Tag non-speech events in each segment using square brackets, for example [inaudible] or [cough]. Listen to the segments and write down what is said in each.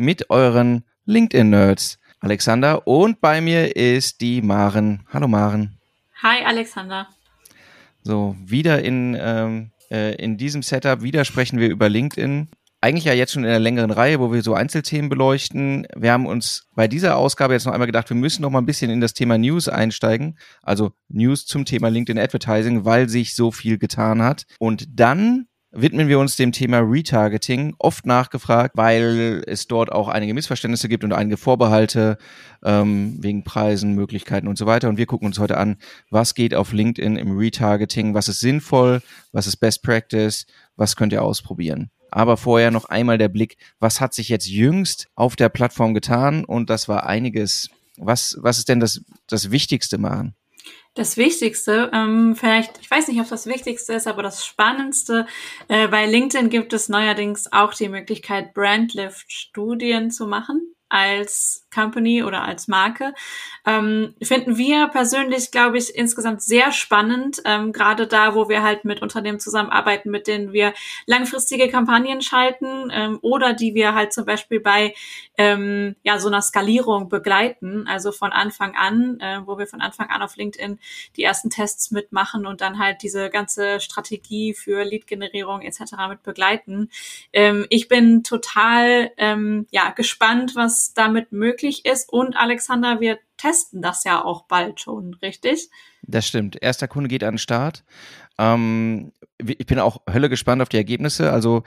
mit euren LinkedIn-Nerds. Alexander und bei mir ist die Maren. Hallo Maren. Hi Alexander. So, wieder in, ähm, äh, in diesem Setup, wieder sprechen wir über LinkedIn. Eigentlich ja jetzt schon in einer längeren Reihe, wo wir so Einzelthemen beleuchten. Wir haben uns bei dieser Ausgabe jetzt noch einmal gedacht, wir müssen noch mal ein bisschen in das Thema News einsteigen. Also News zum Thema LinkedIn Advertising, weil sich so viel getan hat. Und dann widmen wir uns dem Thema Retargeting, oft nachgefragt, weil es dort auch einige Missverständnisse gibt und einige Vorbehalte ähm, wegen Preisen, Möglichkeiten und so weiter. Und wir gucken uns heute an, was geht auf LinkedIn im Retargeting, was ist sinnvoll, was ist Best Practice, was könnt ihr ausprobieren. Aber vorher noch einmal der Blick, was hat sich jetzt jüngst auf der Plattform getan? Und das war einiges. Was, was ist denn das, das Wichtigste machen? Das Wichtigste, ähm, vielleicht, ich weiß nicht, ob das Wichtigste ist, aber das Spannendste, äh, bei LinkedIn gibt es neuerdings auch die Möglichkeit, Brandlift-Studien zu machen als Company oder als Marke. Ähm, finden wir persönlich, glaube ich, insgesamt sehr spannend, ähm, gerade da, wo wir halt mit Unternehmen zusammenarbeiten, mit denen wir langfristige Kampagnen schalten ähm, oder die wir halt zum Beispiel bei ähm, ja so einer Skalierung begleiten, also von Anfang an, äh, wo wir von Anfang an auf LinkedIn die ersten Tests mitmachen und dann halt diese ganze Strategie für Lead-Generierung etc. mit begleiten. Ähm, ich bin total ähm, ja gespannt, was damit möglich ist. Und Alexander, wir testen das ja auch bald schon, richtig? Das stimmt. Erster Kunde geht an den Start. Ähm, ich bin auch Hölle gespannt auf die Ergebnisse. Also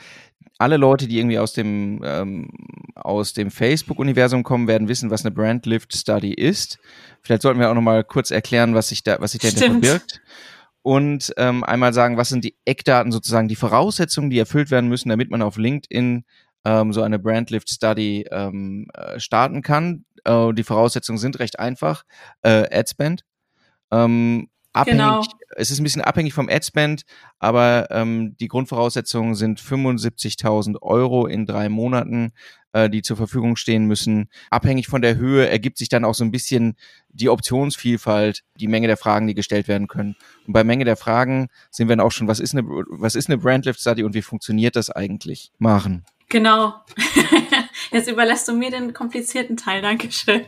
alle Leute, die irgendwie aus dem, ähm, aus dem Facebook-Universum kommen, werden wissen, was eine Brand Lift Study ist. Vielleicht sollten wir auch noch mal kurz erklären, was sich da, was sich dahinter verbirgt. Und ähm, einmal sagen, was sind die Eckdaten sozusagen, die Voraussetzungen, die erfüllt werden müssen, damit man auf LinkedIn ähm, so eine Brandlift Study ähm, äh, starten kann. Äh, die Voraussetzungen sind recht einfach. Äh, Adspend. Ähm, abhängig, genau. Es ist ein bisschen abhängig vom Adspend, aber ähm, die Grundvoraussetzungen sind 75.000 Euro in drei Monaten, äh, die zur Verfügung stehen müssen. Abhängig von der Höhe ergibt sich dann auch so ein bisschen die Optionsvielfalt, die Menge der Fragen, die gestellt werden können. Und bei Menge der Fragen sehen wir dann auch schon, was ist eine, was ist eine Brandlift Study und wie funktioniert das eigentlich? Machen. Genau. [laughs] Jetzt überlässt du mir den komplizierten Teil. Dankeschön.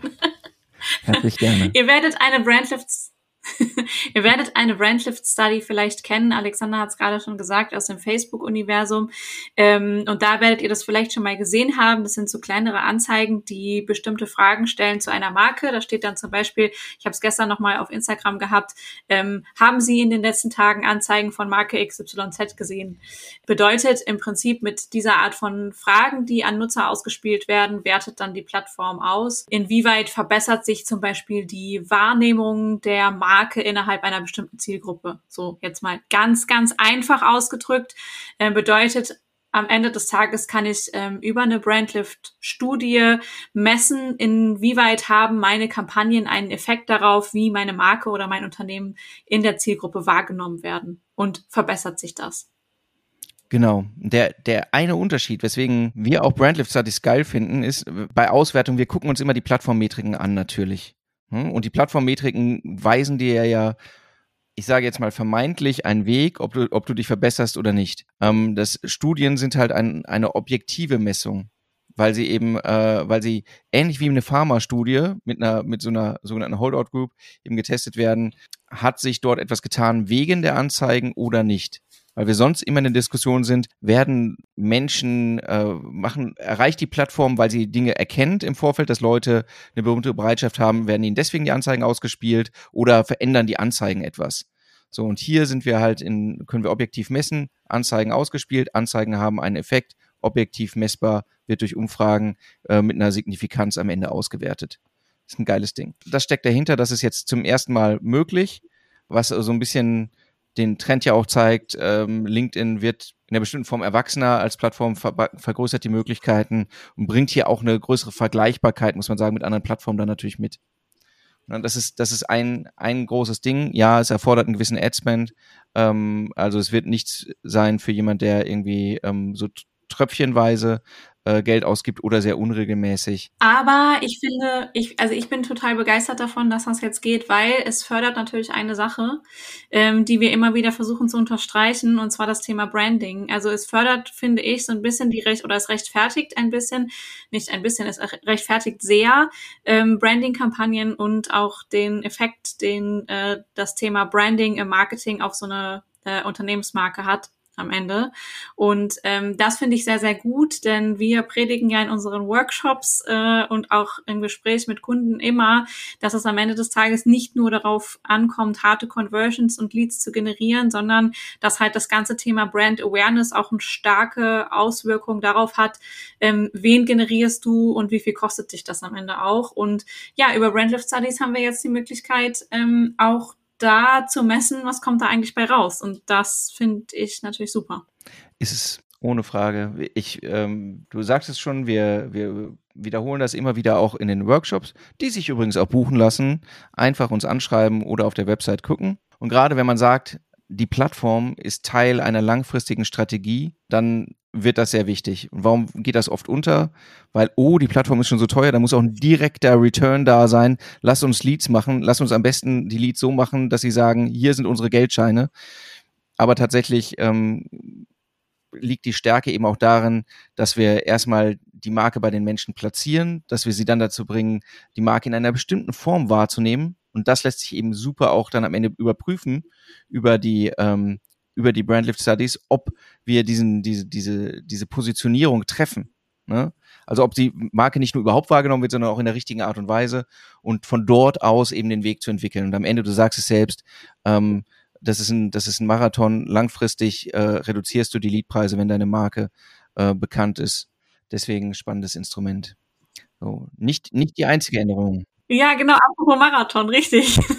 Herzlich gerne. Ihr werdet eine Brandlift Ihr werdet eine Brandlift Study vielleicht kennen. Alexander hat es gerade schon gesagt aus dem Facebook-Universum. Ähm, und da werdet ihr das vielleicht schon mal gesehen haben. Das sind so kleinere Anzeigen, die bestimmte Fragen stellen zu einer Marke. Da steht dann zum Beispiel, ich habe es gestern noch mal auf Instagram gehabt, ähm, haben Sie in den letzten Tagen Anzeigen von Marke XYZ gesehen? Bedeutet im Prinzip mit dieser Art von Fragen, die an Nutzer ausgespielt werden, wertet dann die Plattform aus. Inwieweit verbessert sich zum Beispiel die Wahrnehmung der Marke Marke innerhalb einer bestimmten Zielgruppe. So jetzt mal ganz, ganz einfach ausgedrückt. Äh, bedeutet, am Ende des Tages kann ich ähm, über eine Brandlift-Studie messen, inwieweit haben meine Kampagnen einen Effekt darauf, wie meine Marke oder mein Unternehmen in der Zielgruppe wahrgenommen werden. Und verbessert sich das? Genau. Der, der eine Unterschied, weswegen wir auch Brandlift Studies geil finden, ist bei Auswertung, wir gucken uns immer die Plattformmetriken an natürlich. Hm? Und die Plattformmetriken weisen dir ja, ich sage jetzt mal vermeintlich einen Weg, ob du, ob du dich verbesserst oder nicht. Ähm, das Studien sind halt ein, eine objektive Messung, weil sie eben, äh, weil sie ähnlich wie eine Pharma-Studie mit einer, mit so einer sogenannten Holdout Group eben getestet werden, hat sich dort etwas getan wegen der Anzeigen oder nicht weil wir sonst immer in der Diskussion sind, werden Menschen äh, machen, erreicht die Plattform, weil sie Dinge erkennt im Vorfeld, dass Leute eine berühmte Bereitschaft haben, werden ihnen deswegen die Anzeigen ausgespielt oder verändern die Anzeigen etwas. So, und hier sind wir halt in, können wir objektiv messen, Anzeigen ausgespielt, Anzeigen haben einen Effekt, objektiv messbar, wird durch Umfragen äh, mit einer Signifikanz am Ende ausgewertet. Das ist ein geiles Ding. Das steckt dahinter, das ist jetzt zum ersten Mal möglich, was so ein bisschen den Trend ja auch zeigt, ähm, LinkedIn wird in einer bestimmten Form erwachsener als Plattform, ver vergrößert die Möglichkeiten und bringt hier auch eine größere Vergleichbarkeit, muss man sagen, mit anderen Plattformen dann natürlich mit. Und das ist, das ist ein, ein großes Ding. Ja, es erfordert einen gewissen Adspend. Ähm, also es wird nichts sein für jemand, der irgendwie ähm, so tröpfchenweise äh, Geld ausgibt oder sehr unregelmäßig. Aber ich finde, ich, also ich bin total begeistert davon, dass das jetzt geht, weil es fördert natürlich eine Sache, ähm, die wir immer wieder versuchen zu unterstreichen, und zwar das Thema Branding. Also es fördert, finde ich, so ein bisschen die Recht oder es rechtfertigt ein bisschen, nicht ein bisschen, es rechtfertigt sehr ähm, Branding-Kampagnen und auch den Effekt, den äh, das Thema Branding im Marketing auf so eine äh, Unternehmensmarke hat am Ende. Und ähm, das finde ich sehr, sehr gut, denn wir predigen ja in unseren Workshops äh, und auch im Gespräch mit Kunden immer, dass es am Ende des Tages nicht nur darauf ankommt, harte Conversions und Leads zu generieren, sondern dass halt das ganze Thema Brand Awareness auch eine starke Auswirkung darauf hat, ähm, wen generierst du und wie viel kostet dich das am Ende auch. Und ja, über Brandlift Studies haben wir jetzt die Möglichkeit, ähm, auch da zu messen, was kommt da eigentlich bei raus. Und das finde ich natürlich super. Ist es ohne Frage. Ich, ähm, du sagst es schon, wir, wir wiederholen das immer wieder auch in den Workshops, die sich übrigens auch buchen lassen. Einfach uns anschreiben oder auf der Website gucken. Und gerade wenn man sagt, die Plattform ist Teil einer langfristigen Strategie, dann wird das sehr wichtig. Und warum geht das oft unter? Weil, oh, die Plattform ist schon so teuer, da muss auch ein direkter Return da sein. Lass uns Leads machen. Lass uns am besten die Leads so machen, dass sie sagen, hier sind unsere Geldscheine. Aber tatsächlich ähm, liegt die Stärke eben auch darin, dass wir erstmal die Marke bei den Menschen platzieren, dass wir sie dann dazu bringen, die Marke in einer bestimmten Form wahrzunehmen. Und das lässt sich eben super auch dann am Ende überprüfen über die ähm, über die Brandlift Studies, ob wir diesen, diese, diese, diese Positionierung treffen. Ne? Also ob die Marke nicht nur überhaupt wahrgenommen wird, sondern auch in der richtigen Art und Weise und von dort aus eben den Weg zu entwickeln. Und am Ende, du sagst es selbst, ähm, das ist ein, das ist ein Marathon. Langfristig äh, reduzierst du die Leadpreise, wenn deine Marke äh, bekannt ist. Deswegen spannendes Instrument. So, nicht, nicht die einzige Änderung. Ja, genau, apropos Marathon, richtig. [laughs]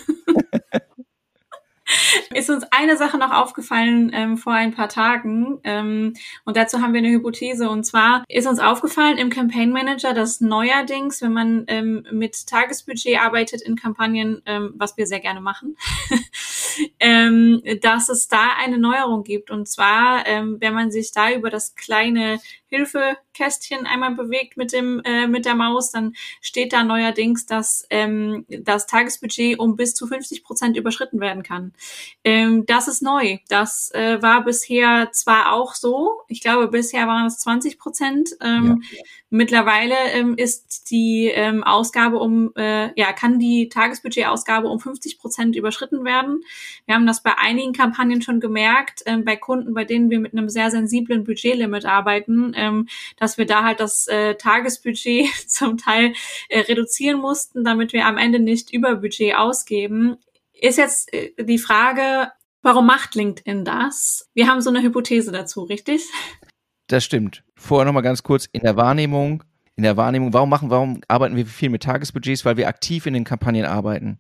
ist uns eine Sache noch aufgefallen ähm, vor ein paar Tagen ähm, und dazu haben wir eine Hypothese und zwar ist uns aufgefallen im Campaign Manager, dass neuerdings, wenn man ähm, mit Tagesbudget arbeitet in Kampagnen, ähm, was wir sehr gerne machen, [laughs] ähm, dass es da eine Neuerung gibt und zwar, ähm, wenn man sich da über das kleine Hilfekästchen einmal bewegt mit dem äh, mit der Maus, dann steht da neuerdings, dass ähm, das Tagesbudget um bis zu 50 Prozent überschritten werden kann. Ähm, das ist neu. Das äh, war bisher zwar auch so. Ich glaube, bisher waren es 20 Prozent. Ähm, ja. Mittlerweile ähm, ist die ähm, Ausgabe um, äh, ja, kann die Tagesbudgetausgabe um 50 Prozent überschritten werden. Wir haben das bei einigen Kampagnen schon gemerkt, ähm, bei Kunden, bei denen wir mit einem sehr sensiblen Budgetlimit arbeiten, ähm, dass wir da halt das äh, Tagesbudget [laughs] zum Teil äh, reduzieren mussten, damit wir am Ende nicht über Budget ausgeben. Ist jetzt äh, die Frage, warum macht LinkedIn das? Wir haben so eine Hypothese dazu, richtig? Das stimmt. Vorher nochmal ganz kurz in der Wahrnehmung. In der Wahrnehmung, warum machen, warum arbeiten wir viel mit Tagesbudgets? Weil wir aktiv in den Kampagnen arbeiten.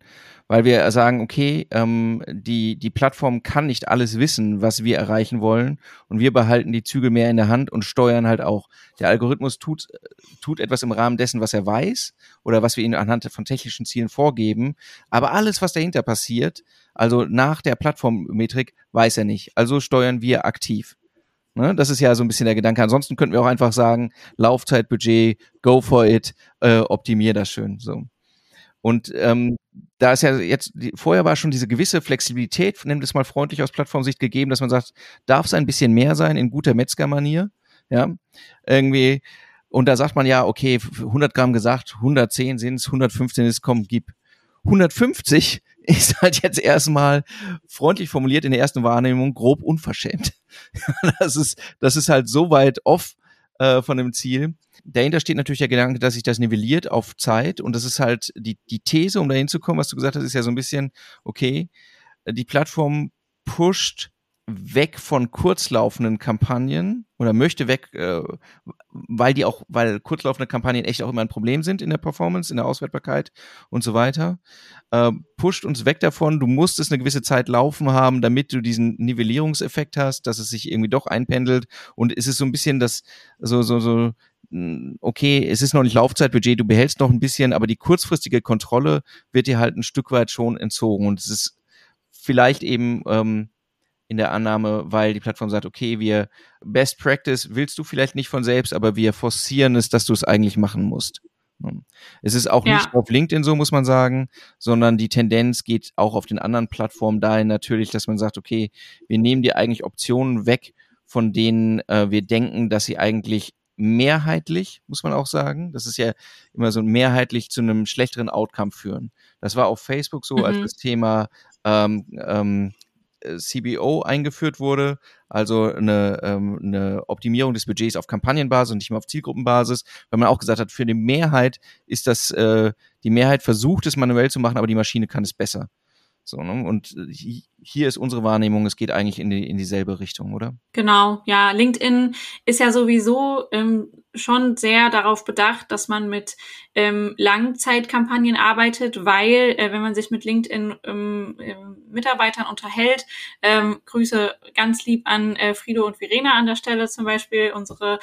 Weil wir sagen, okay, ähm, die, die Plattform kann nicht alles wissen, was wir erreichen wollen. Und wir behalten die Zügel mehr in der Hand und steuern halt auch. Der Algorithmus tut, tut etwas im Rahmen dessen, was er weiß oder was wir ihm anhand von technischen Zielen vorgeben. Aber alles, was dahinter passiert, also nach der Plattformmetrik, weiß er nicht. Also steuern wir aktiv. Ne? Das ist ja so ein bisschen der Gedanke. Ansonsten könnten wir auch einfach sagen, Laufzeitbudget, go for it, äh, optimier das schön. So. Und ähm, da ist ja jetzt, die, vorher war schon diese gewisse Flexibilität, nimm das mal freundlich aus Plattformsicht gegeben, dass man sagt, darf es ein bisschen mehr sein in guter Metzgermanier, ja, irgendwie. Und da sagt man ja, okay, 100 Gramm gesagt, 110 sind es, 115 ist, komm, gib. 150 ist halt jetzt erstmal freundlich formuliert in der ersten Wahrnehmung grob unverschämt. [laughs] das ist, das ist halt so weit off äh, von dem Ziel. Dahinter steht natürlich der Gedanke, dass sich das nivelliert auf Zeit und das ist halt die, die These, um dahin zu kommen, was du gesagt hast, ist ja so ein bisschen, okay, die Plattform pusht weg von kurzlaufenden Kampagnen oder möchte weg, äh, weil die auch, weil kurzlaufende Kampagnen echt auch immer ein Problem sind in der Performance, in der Auswertbarkeit und so weiter, äh, pusht uns weg davon. Du musst es eine gewisse Zeit laufen haben, damit du diesen Nivellierungseffekt hast, dass es sich irgendwie doch einpendelt und es ist so ein bisschen das, so, so, so, hm, okay, es ist noch nicht Laufzeitbudget, du behältst noch ein bisschen, aber die kurzfristige Kontrolle wird dir halt ein Stück weit schon entzogen und es ist vielleicht eben ähm, in der Annahme, weil die Plattform sagt, okay, wir Best Practice willst du vielleicht nicht von selbst, aber wir forcieren es, dass du es eigentlich machen musst. Es ist auch ja. nicht auf LinkedIn so, muss man sagen, sondern die Tendenz geht auch auf den anderen Plattformen dahin natürlich, dass man sagt, okay, wir nehmen dir eigentlich Optionen weg, von denen äh, wir denken, dass sie eigentlich mehrheitlich, muss man auch sagen, das ist ja immer so mehrheitlich zu einem schlechteren Outcome führen. Das war auf Facebook so, mhm. als das Thema ähm, ähm, äh, CBO eingeführt wurde, also eine, ähm, eine Optimierung des Budgets auf Kampagnenbasis und nicht mehr auf Zielgruppenbasis, weil man auch gesagt hat, für die Mehrheit ist das, äh, die Mehrheit versucht es manuell zu machen, aber die Maschine kann es besser. So, ne? Und äh, hier ist unsere Wahrnehmung, es geht eigentlich in, die, in dieselbe Richtung, oder? Genau, ja. LinkedIn ist ja sowieso ähm, schon sehr darauf bedacht, dass man mit ähm, Langzeitkampagnen arbeitet, weil äh, wenn man sich mit LinkedIn ähm, ähm, Mitarbeitern unterhält, ähm, Grüße ganz lieb an äh, Frido und Verena an der Stelle zum Beispiel, unsere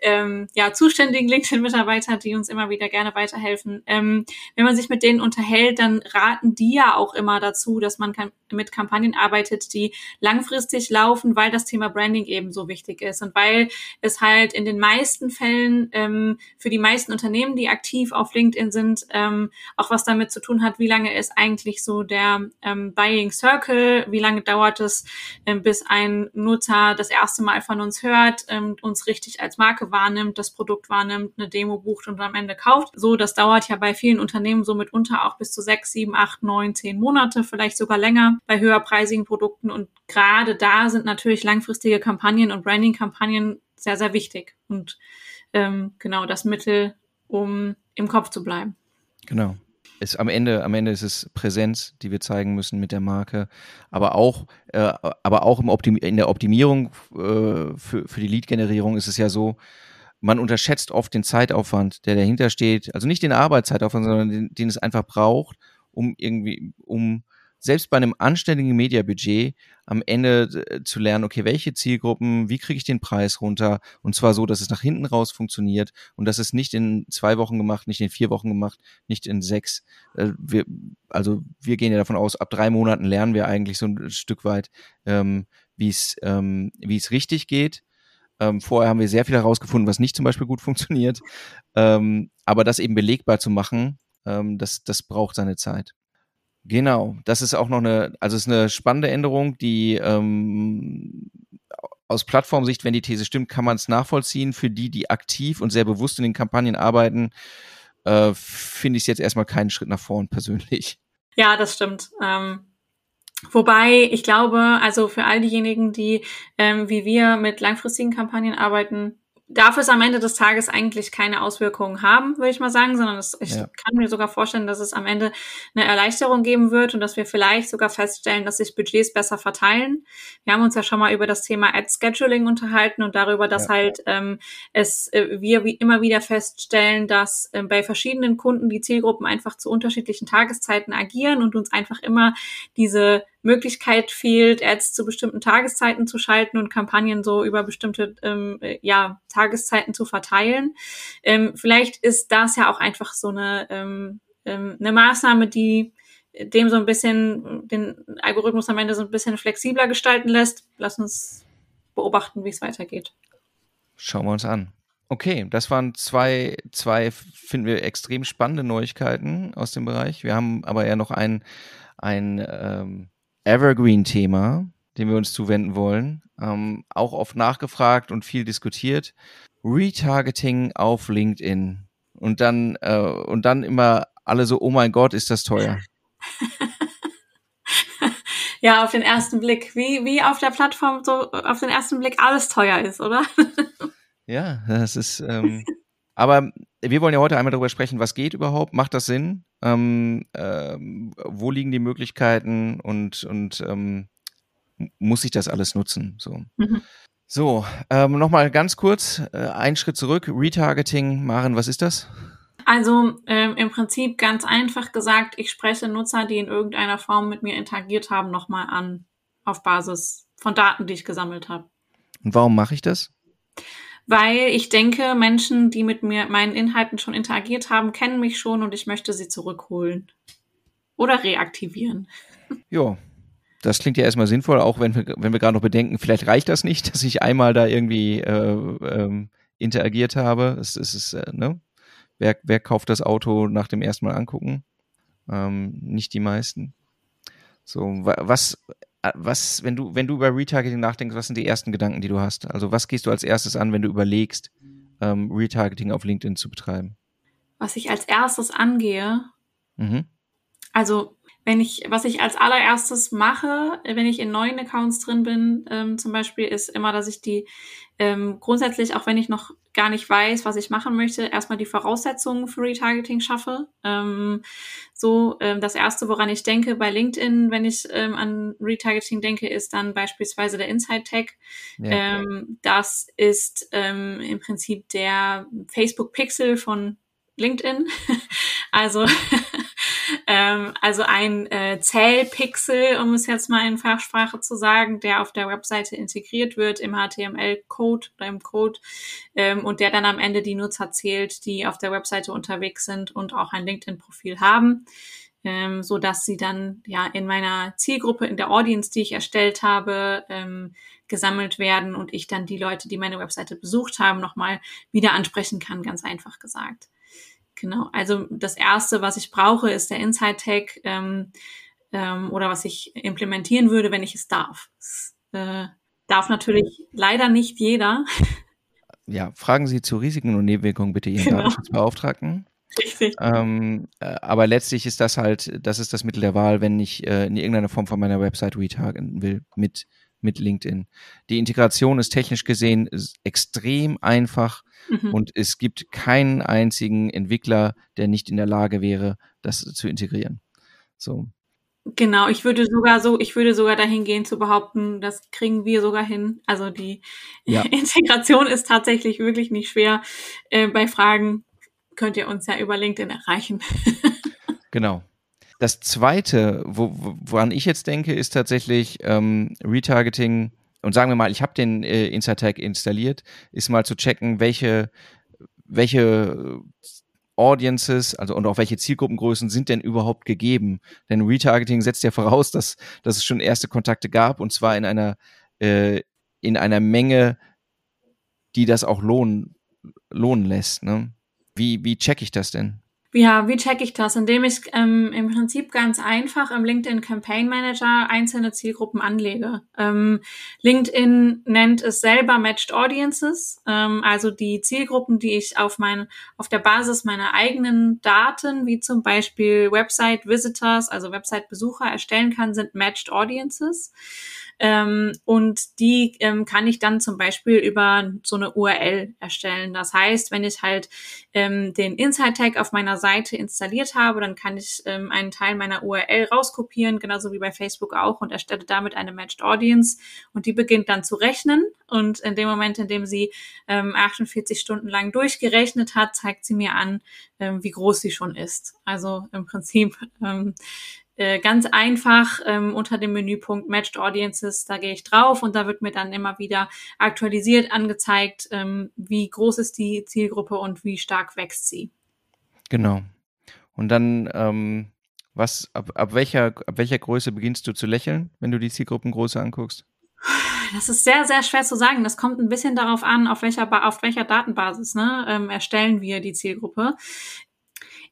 ähm, ja, zuständigen [laughs] LinkedIn-Mitarbeiter, die uns immer wieder gerne weiterhelfen. Ähm, wenn man sich mit denen unterhält, dann raten die ja auch immer dazu, dass man mit Kampagnen arbeitet, die langfristig laufen, weil das Thema Branding eben so wichtig ist und weil es halt in den meisten Fällen ähm, für die meisten Unternehmen, die aktiv auf LinkedIn sind, ähm, auch was damit zu tun hat, wie lange ist eigentlich so der ähm, Buying Circle, wie lange dauert es, ähm, bis ein Nutzer das erste Mal von uns hört, ähm, uns richtig als Marke wahrnimmt, das Produkt wahrnimmt, eine Demo bucht und am Ende kauft. So, das dauert ja bei vielen Unternehmen so mitunter auch bis zu sechs, sieben, acht, neun, zehn Monate, vielleicht sogar länger bei höherpreisigen Produkten. Und gerade da sind natürlich langfristige Kampagnen und Branding-Kampagnen sehr, sehr wichtig. Und ähm, genau das Mittel, um im Kopf zu bleiben. Genau. Es, am Ende, am Ende ist es Präsenz, die wir zeigen müssen mit der Marke, aber auch, äh, aber auch im in der Optimierung äh, für, für die Lead-Generierung ist es ja so, man unterschätzt oft den Zeitaufwand, der dahinter steht, also nicht den Arbeitszeitaufwand, sondern den, den es einfach braucht, um irgendwie, um selbst bei einem anständigen Mediabudget am Ende äh, zu lernen, okay, welche Zielgruppen, wie kriege ich den Preis runter und zwar so, dass es nach hinten raus funktioniert und dass es nicht in zwei Wochen gemacht, nicht in vier Wochen gemacht, nicht in sechs. Äh, wir, also wir gehen ja davon aus, ab drei Monaten lernen wir eigentlich so ein Stück weit, ähm, wie es ähm, wie es richtig geht. Ähm, vorher haben wir sehr viel herausgefunden, was nicht zum Beispiel gut funktioniert. Ähm, aber das eben belegbar zu machen, ähm, das, das braucht seine Zeit. Genau, das ist auch noch eine, also es ist eine spannende Änderung, die ähm, aus Plattformsicht, wenn die These stimmt, kann man es nachvollziehen. Für die, die aktiv und sehr bewusst in den Kampagnen arbeiten, äh, finde ich es jetzt erstmal keinen Schritt nach vorn persönlich. Ja, das stimmt. Ähm, wobei ich glaube, also für all diejenigen, die ähm, wie wir mit langfristigen Kampagnen arbeiten, darf es am Ende des Tages eigentlich keine Auswirkungen haben, würde ich mal sagen, sondern es, ich ja. kann mir sogar vorstellen, dass es am Ende eine Erleichterung geben wird und dass wir vielleicht sogar feststellen, dass sich Budgets besser verteilen. Wir haben uns ja schon mal über das Thema Ad Scheduling unterhalten und darüber, dass ja. halt ähm, es äh, wir wie immer wieder feststellen, dass äh, bei verschiedenen Kunden die Zielgruppen einfach zu unterschiedlichen Tageszeiten agieren und uns einfach immer diese Möglichkeit fehlt, Ads zu bestimmten Tageszeiten zu schalten und Kampagnen so über bestimmte ähm, äh, ja, Tageszeiten zu verteilen. Ähm, vielleicht ist das ja auch einfach so eine, ähm, ähm, eine Maßnahme, die dem so ein bisschen den Algorithmus am Ende so ein bisschen flexibler gestalten lässt. Lass uns beobachten, wie es weitergeht. Schauen wir uns an. Okay, das waren zwei, zwei, finden wir, extrem spannende Neuigkeiten aus dem Bereich. Wir haben aber ja noch ein, ein ähm, Evergreen-Thema, dem wir uns zuwenden wollen. Ähm, auch oft nachgefragt und viel diskutiert. Retargeting auf LinkedIn. Und dann, äh, und dann immer alle so, oh mein Gott, ist das teuer. [laughs] ja, auf den ersten Blick. Wie, wie auf der Plattform so auf den ersten Blick alles teuer ist, oder? [laughs] ja, das ist, ähm, aber wir wollen ja heute einmal darüber sprechen, was geht überhaupt, macht das Sinn? Ähm, ähm, wo liegen die Möglichkeiten und, und ähm, muss ich das alles nutzen. So. Mhm. So, ähm, nochmal ganz kurz, äh, einen Schritt zurück. Retargeting, Maren, was ist das? Also ähm, im Prinzip ganz einfach gesagt, ich spreche Nutzer, die in irgendeiner Form mit mir interagiert haben, nochmal an, auf Basis von Daten, die ich gesammelt habe. Und warum mache ich das? Weil ich denke, Menschen, die mit mir meinen Inhalten schon interagiert haben, kennen mich schon und ich möchte sie zurückholen oder reaktivieren. [laughs] Ja, das klingt ja erstmal sinnvoll, auch wenn wir, wenn wir gerade noch bedenken, vielleicht reicht das nicht, [laughs] dass ich einmal da irgendwie äh, ähm, interagiert habe. Es, es ist, äh, ne? Wer, wer kauft das Auto nach dem ersten Mal angucken? Ähm, nicht die meisten. So, was, was, wenn du, wenn du über Retargeting nachdenkst, was sind die ersten Gedanken, die du hast? Also was gehst du als erstes an, wenn du überlegst, ähm, Retargeting auf LinkedIn zu betreiben? Was ich als erstes angehe, mhm. also wenn ich, was ich als allererstes mache, wenn ich in neuen Accounts drin bin, ähm, zum Beispiel, ist immer, dass ich die ähm, grundsätzlich, auch wenn ich noch gar nicht weiß, was ich machen möchte, erstmal die Voraussetzungen für Retargeting schaffe. Ähm, so, ähm, das erste, woran ich denke bei LinkedIn, wenn ich ähm, an Retargeting denke, ist dann beispielsweise der Inside Tag. Ja. Ähm, das ist ähm, im Prinzip der Facebook Pixel von LinkedIn. [laughs] also [laughs] ähm, also ein äh, Zellpixel, um es jetzt mal in Fachsprache zu sagen, der auf der Webseite integriert wird im HTML-Code oder im Code ähm, und der dann am Ende die Nutzer zählt, die auf der Webseite unterwegs sind und auch ein LinkedIn-Profil haben. Ähm, so dass sie dann ja in meiner Zielgruppe, in der Audience, die ich erstellt habe, ähm, gesammelt werden und ich dann die Leute, die meine Webseite besucht haben, nochmal wieder ansprechen kann, ganz einfach gesagt. Genau, also das Erste, was ich brauche, ist der Inside Tag ähm, ähm, oder was ich implementieren würde, wenn ich es darf. Das, äh, darf natürlich leider nicht jeder. Ja, fragen Sie zu Risiken und Nebenwirkungen bitte Ihren genau. Datenschutzbeauftragten. Richtig. Ähm, äh, aber letztlich ist das halt, das ist das Mittel der Wahl, wenn ich äh, in irgendeiner Form von meiner Website retargeten will mit, mit LinkedIn. Die Integration ist technisch gesehen extrem einfach mhm. und es gibt keinen einzigen Entwickler, der nicht in der Lage wäre, das zu integrieren. So. Genau, ich würde sogar so, ich würde sogar dahin gehen zu behaupten, das kriegen wir sogar hin. Also die ja. [laughs] Integration ist tatsächlich wirklich nicht schwer. Äh, bei Fragen könnt ihr uns ja über LinkedIn erreichen. [laughs] genau. Das zweite, wo, woran ich jetzt denke, ist tatsächlich ähm, Retargeting und sagen wir mal, ich habe den äh, Instatag installiert, ist mal zu checken, welche, welche Audiences, also und auch welche Zielgruppengrößen sind denn überhaupt gegeben? Denn Retargeting setzt ja voraus, dass, dass es schon erste Kontakte gab und zwar in einer, äh, in einer Menge, die das auch lohnen, lohnen lässt. Ne? Wie, wie check ich das denn? Ja, wie checke ich das? Indem ich ähm, im Prinzip ganz einfach im LinkedIn Campaign Manager einzelne Zielgruppen anlege. Ähm, LinkedIn nennt es selber Matched Audiences, ähm, also die Zielgruppen, die ich auf mein, auf der Basis meiner eigenen Daten, wie zum Beispiel Website Visitors, also Website Besucher erstellen kann, sind Matched Audiences. Ähm, und die ähm, kann ich dann zum Beispiel über so eine URL erstellen. Das heißt, wenn ich halt ähm, den Inside Tag auf meiner Seite installiert habe, dann kann ich ähm, einen Teil meiner URL rauskopieren, genauso wie bei Facebook auch, und erstelle damit eine Matched Audience. Und die beginnt dann zu rechnen. Und in dem Moment, in dem sie ähm, 48 Stunden lang durchgerechnet hat, zeigt sie mir an, ähm, wie groß sie schon ist. Also im Prinzip ähm, äh, ganz einfach ähm, unter dem Menüpunkt Matched Audiences, da gehe ich drauf und da wird mir dann immer wieder aktualisiert angezeigt, ähm, wie groß ist die Zielgruppe und wie stark wächst sie. Genau. Und dann, ähm, was, ab, ab, welcher, ab welcher Größe beginnst du zu lächeln, wenn du die Zielgruppengröße anguckst? Das ist sehr, sehr schwer zu sagen. Das kommt ein bisschen darauf an, auf welcher, auf welcher Datenbasis ne, ähm, erstellen wir die Zielgruppe.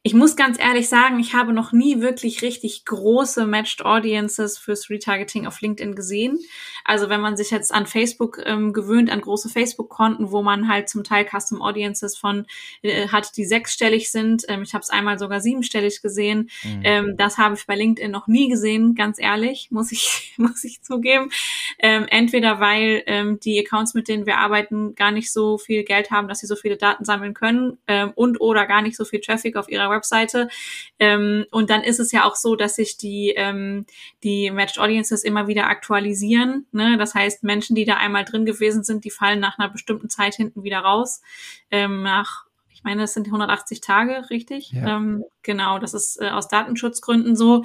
Ich muss ganz ehrlich sagen, ich habe noch nie wirklich richtig große Matched Audiences fürs Retargeting auf LinkedIn gesehen. Also wenn man sich jetzt an Facebook ähm, gewöhnt, an große Facebook-Konten, wo man halt zum Teil Custom Audiences von äh, hat, die sechsstellig sind. Ähm, ich habe es einmal sogar siebenstellig gesehen. Mhm. Ähm, das habe ich bei LinkedIn noch nie gesehen, ganz ehrlich, [laughs] muss ich, muss ich zugeben. Ähm, entweder weil ähm, die Accounts, mit denen wir arbeiten, gar nicht so viel Geld haben, dass sie so viele Daten sammeln können ähm, und oder gar nicht so viel Traffic auf ihrer Webseite. Ähm, und dann ist es ja auch so, dass sich die, ähm, die Matched Audiences immer wieder aktualisieren. Ne? Das heißt, Menschen, die da einmal drin gewesen sind, die fallen nach einer bestimmten Zeit hinten wieder raus. Ähm, nach ich meine, das sind 180 Tage, richtig? Ja. Ähm, genau, das ist äh, aus Datenschutzgründen so.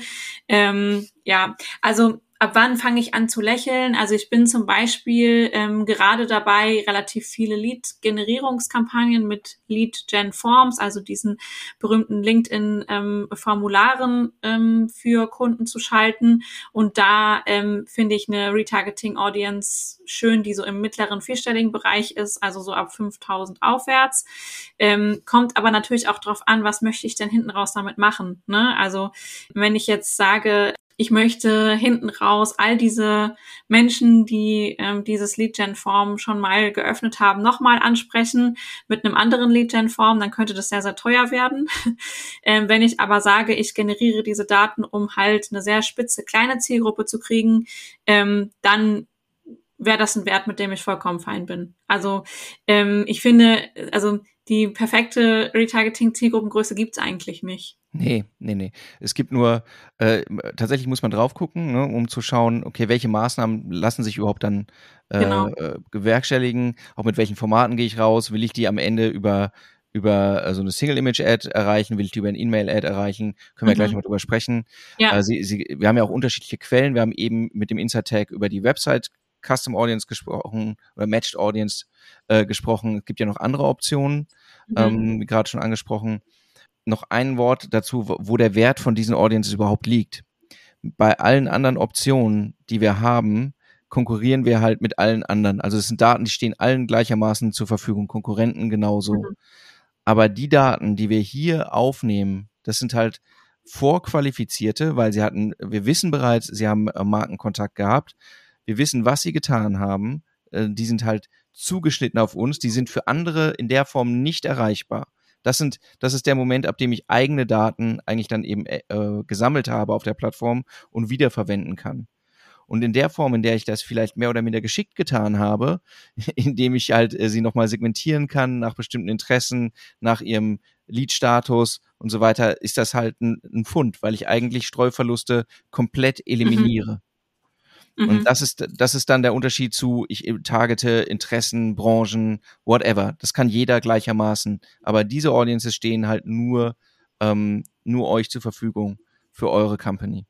Ähm, ja, also ab wann fange ich an zu lächeln? Also ich bin zum Beispiel ähm, gerade dabei, relativ viele Lead-Generierungskampagnen mit Lead-Gen-Forms, also diesen berühmten LinkedIn-Formularen ähm, ähm, für Kunden zu schalten. Und da ähm, finde ich eine Retargeting-Audience schön, die so im mittleren vierstelligen Bereich ist, also so ab 5000 aufwärts. Ähm, kommt aber natürlich auch darauf an, was möchte ich denn hinten raus damit machen. Ne? Also wenn ich jetzt sage, ich möchte hinten raus all diese Menschen, die ähm, dieses Lead-Gen-Form schon mal geöffnet haben, nochmal ansprechen mit einem anderen Lead-Gen-Form, dann könnte das sehr, sehr teuer werden. [laughs] ähm, wenn ich aber sage, ich generiere diese Daten, um halt eine sehr spitze kleine Zielgruppe zu kriegen, ähm, dann wäre das ein Wert, mit dem ich vollkommen fein bin. Also ähm, ich finde, also die perfekte Retargeting-Zielgruppengröße gibt's eigentlich nicht. Nee, nee, nee. Es gibt nur, äh, tatsächlich muss man drauf gucken, ne, um zu schauen, okay, welche Maßnahmen lassen sich überhaupt dann äh, genau. äh, gewerkstelligen, auch mit welchen Formaten gehe ich raus, will ich die am Ende über über äh, so eine Single-Image-Ad erreichen, will ich die über ein E-Mail-Ad erreichen, können wir mhm. gleich mal drüber sprechen. Ja. Äh, sie, sie, wir haben ja auch unterschiedliche Quellen, wir haben eben mit dem Insert-Tag über die Website Custom Audience gesprochen oder Matched Audience äh, gesprochen. Es gibt ja noch andere Optionen, mhm. ähm, wie gerade schon angesprochen noch ein Wort dazu, wo der Wert von diesen Audiences überhaupt liegt. Bei allen anderen Optionen, die wir haben, konkurrieren wir halt mit allen anderen. Also es sind Daten, die stehen allen gleichermaßen zur Verfügung, Konkurrenten genauso. Mhm. Aber die Daten, die wir hier aufnehmen, das sind halt vorqualifizierte, weil sie hatten, wir wissen bereits, sie haben äh, Markenkontakt gehabt, wir wissen, was sie getan haben, äh, die sind halt zugeschnitten auf uns, die sind für andere in der Form nicht erreichbar. Das sind, das ist der Moment, ab dem ich eigene Daten eigentlich dann eben äh, äh, gesammelt habe auf der Plattform und wiederverwenden kann. Und in der Form, in der ich das vielleicht mehr oder minder geschickt getan habe, [laughs] indem ich halt äh, sie nochmal segmentieren kann nach bestimmten Interessen, nach ihrem Lead-Status und so weiter, ist das halt ein, ein Fund, weil ich eigentlich Streuverluste komplett mhm. eliminiere. Mhm. Mhm. Und das ist, das ist dann der Unterschied zu, ich targete Interessen, Branchen, whatever. Das kann jeder gleichermaßen. Aber diese Audiences stehen halt nur, ähm, nur euch zur Verfügung für eure Company.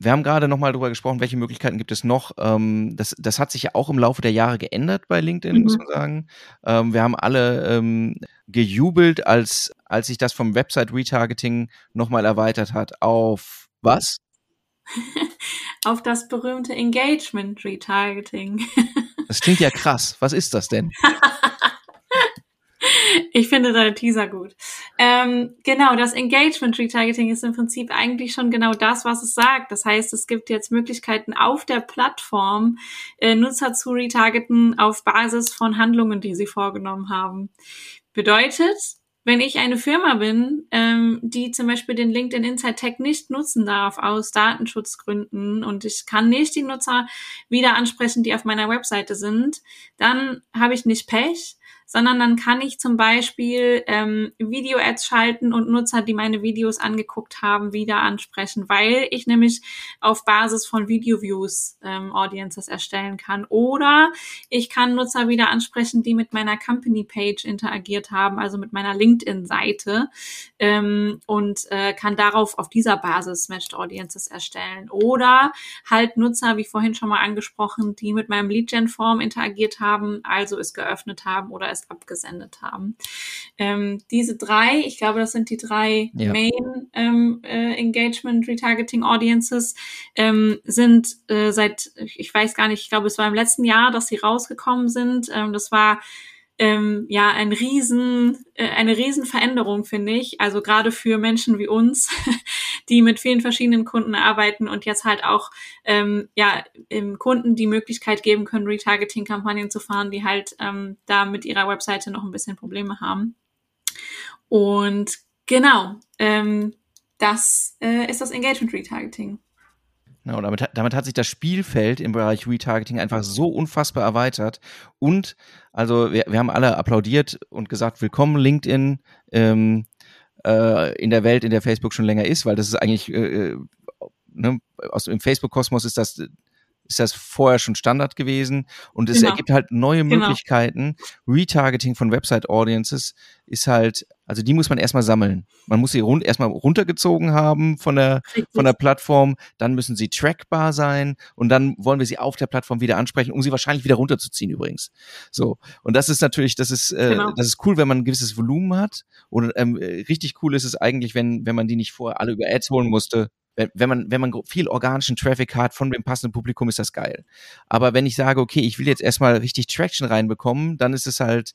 Wir haben gerade nochmal darüber gesprochen, welche Möglichkeiten gibt es noch. Ähm, das, das hat sich ja auch im Laufe der Jahre geändert bei LinkedIn, mhm. muss man sagen. Ähm, wir haben alle ähm, gejubelt, als, als sich das vom Website-Retargeting nochmal erweitert hat auf was? [laughs] auf das berühmte Engagement Retargeting. [laughs] Das klingt ja krass. Was ist das denn? Ich finde deine Teaser gut. Ähm, genau, das Engagement Retargeting ist im Prinzip eigentlich schon genau das, was es sagt. Das heißt, es gibt jetzt Möglichkeiten auf der Plattform, äh, Nutzer zu retargeten auf Basis von Handlungen, die sie vorgenommen haben. Bedeutet, wenn ich eine Firma bin, ähm, die zum Beispiel den LinkedIn Insight Tag nicht nutzen darf aus Datenschutzgründen und ich kann nicht die Nutzer wieder ansprechen, die auf meiner Webseite sind, dann habe ich nicht Pech, sondern dann kann ich zum Beispiel ähm, Video-Ads schalten und Nutzer, die meine Videos angeguckt haben, wieder ansprechen, weil ich nämlich auf Basis von Video-Views ähm, Audiences erstellen kann. Oder ich kann Nutzer wieder ansprechen, die mit meiner Company-Page interagiert haben, also mit meiner LinkedIn-Seite ähm, und äh, kann darauf auf dieser Basis Matched Audiences erstellen. Oder halt Nutzer, wie vorhin schon mal angesprochen, die mit meinem Lead-Gen-Form interagiert haben, also es geöffnet haben oder es erst abgesendet haben. Ähm, diese drei, ich glaube, das sind die drei ja. Main ähm, äh, Engagement Retargeting Audiences, ähm, sind äh, seit, ich weiß gar nicht, ich glaube, es war im letzten Jahr, dass sie rausgekommen sind. Ähm, das war ähm, ja ein riesen, äh, eine riesen Veränderung, finde ich. Also gerade für Menschen wie uns, [laughs] die mit vielen verschiedenen Kunden arbeiten und jetzt halt auch ähm, ja im Kunden die Möglichkeit geben können, Retargeting-Kampagnen zu fahren, die halt ähm, da mit ihrer Webseite noch ein bisschen Probleme haben. Und genau, ähm, das äh, ist das Engagement Retargeting. Genau, damit, damit hat sich das Spielfeld im Bereich Retargeting einfach so unfassbar erweitert. Und also wir, wir haben alle applaudiert und gesagt, willkommen LinkedIn. Ähm, äh, in der Welt, in der Facebook schon länger ist, weil das ist eigentlich äh, äh ne, aus dem Facebook-Kosmos ist das ist das vorher schon Standard gewesen und es genau. ergibt halt neue genau. Möglichkeiten. Retargeting von Website Audiences ist halt, also die muss man erstmal sammeln. Man muss sie rund, erstmal runtergezogen haben von der, von der Plattform, dann müssen sie trackbar sein und dann wollen wir sie auf der Plattform wieder ansprechen, um sie wahrscheinlich wieder runterzuziehen übrigens. So. Und das ist natürlich, das ist, äh, genau. das ist cool, wenn man ein gewisses Volumen hat. Und ähm, richtig cool ist es eigentlich, wenn, wenn man die nicht vorher alle über Ads holen musste wenn man, wenn man viel organischen Traffic hat von dem passenden Publikum, ist das geil. Aber wenn ich sage, okay, ich will jetzt erstmal richtig Traction reinbekommen, dann ist es halt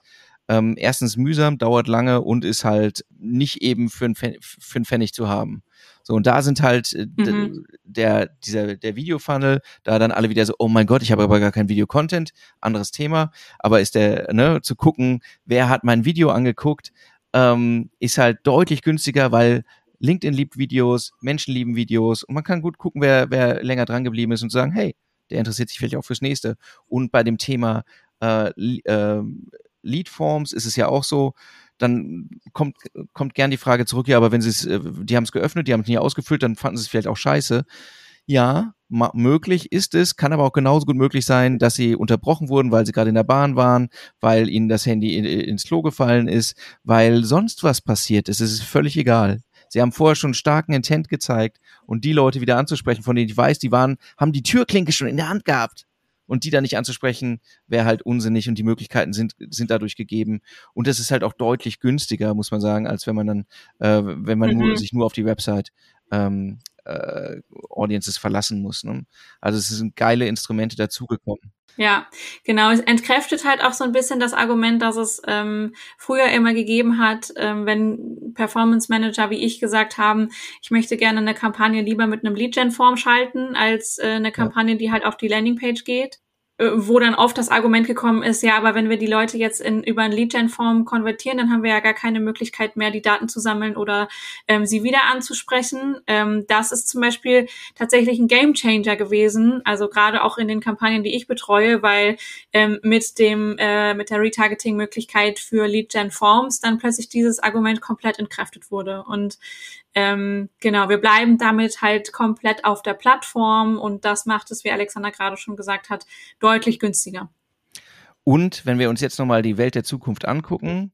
ähm, erstens mühsam, dauert lange und ist halt nicht eben für einen für einen Pfennig zu haben. So, und da sind halt äh, mhm. der, dieser, der Video-Funnel, da dann alle wieder so, oh mein Gott, ich habe aber gar kein Video-Content, anderes Thema, aber ist der, ne, zu gucken, wer hat mein Video angeguckt, ähm, ist halt deutlich günstiger, weil LinkedIn liebt Videos, Menschen lieben Videos und man kann gut gucken, wer, wer länger dran geblieben ist und sagen, hey, der interessiert sich vielleicht auch fürs nächste. Und bei dem Thema äh, äh, Leadforms ist es ja auch so, dann kommt, kommt gern die Frage zurück, ja, aber wenn sie es, äh, die haben es geöffnet, die haben es nie ausgefüllt, dann fanden sie es vielleicht auch scheiße. Ja, möglich ist es, kann aber auch genauso gut möglich sein, dass sie unterbrochen wurden, weil sie gerade in der Bahn waren, weil ihnen das Handy in, ins Klo gefallen ist, weil sonst was passiert ist. Es ist völlig egal. Sie haben vorher schon starken Intent gezeigt und die Leute wieder anzusprechen, von denen ich weiß, die waren, haben die Türklinke schon in der Hand gehabt. Und die dann nicht anzusprechen, wäre halt unsinnig und die Möglichkeiten sind, sind dadurch gegeben. Und das ist halt auch deutlich günstiger, muss man sagen, als wenn man dann, äh, wenn man mhm. nur, sich nur auf die Website ähm, äh, Audiences verlassen muss. Ne? Also es sind geile Instrumente dazugekommen. Ja, genau. Es entkräftet halt auch so ein bisschen das Argument, dass es ähm, früher immer gegeben hat, ähm, wenn Performance Manager wie ich gesagt haben, ich möchte gerne eine Kampagne lieber mit einem Lead-Gen-Form schalten, als äh, eine Kampagne, die halt auf die Landingpage geht. Äh, wo dann oft das Argument gekommen ist, ja, aber wenn wir die Leute jetzt in, über ein Lead-Gen-Form konvertieren, dann haben wir ja gar keine Möglichkeit mehr, die Daten zu sammeln oder ähm, sie wieder anzusprechen. Ähm, das ist zum Beispiel tatsächlich ein Game-Changer gewesen, also gerade auch in den Kampagnen, die ich betreue, weil ähm, mit dem äh, mit der Retargeting-Möglichkeit für Lead-Gen-Forms dann plötzlich dieses Argument komplett entkräftet wurde und ähm, genau, wir bleiben damit halt komplett auf der Plattform und das macht es, wie Alexander gerade schon gesagt hat, deutlich günstiger. Und wenn wir uns jetzt nochmal die Welt der Zukunft angucken,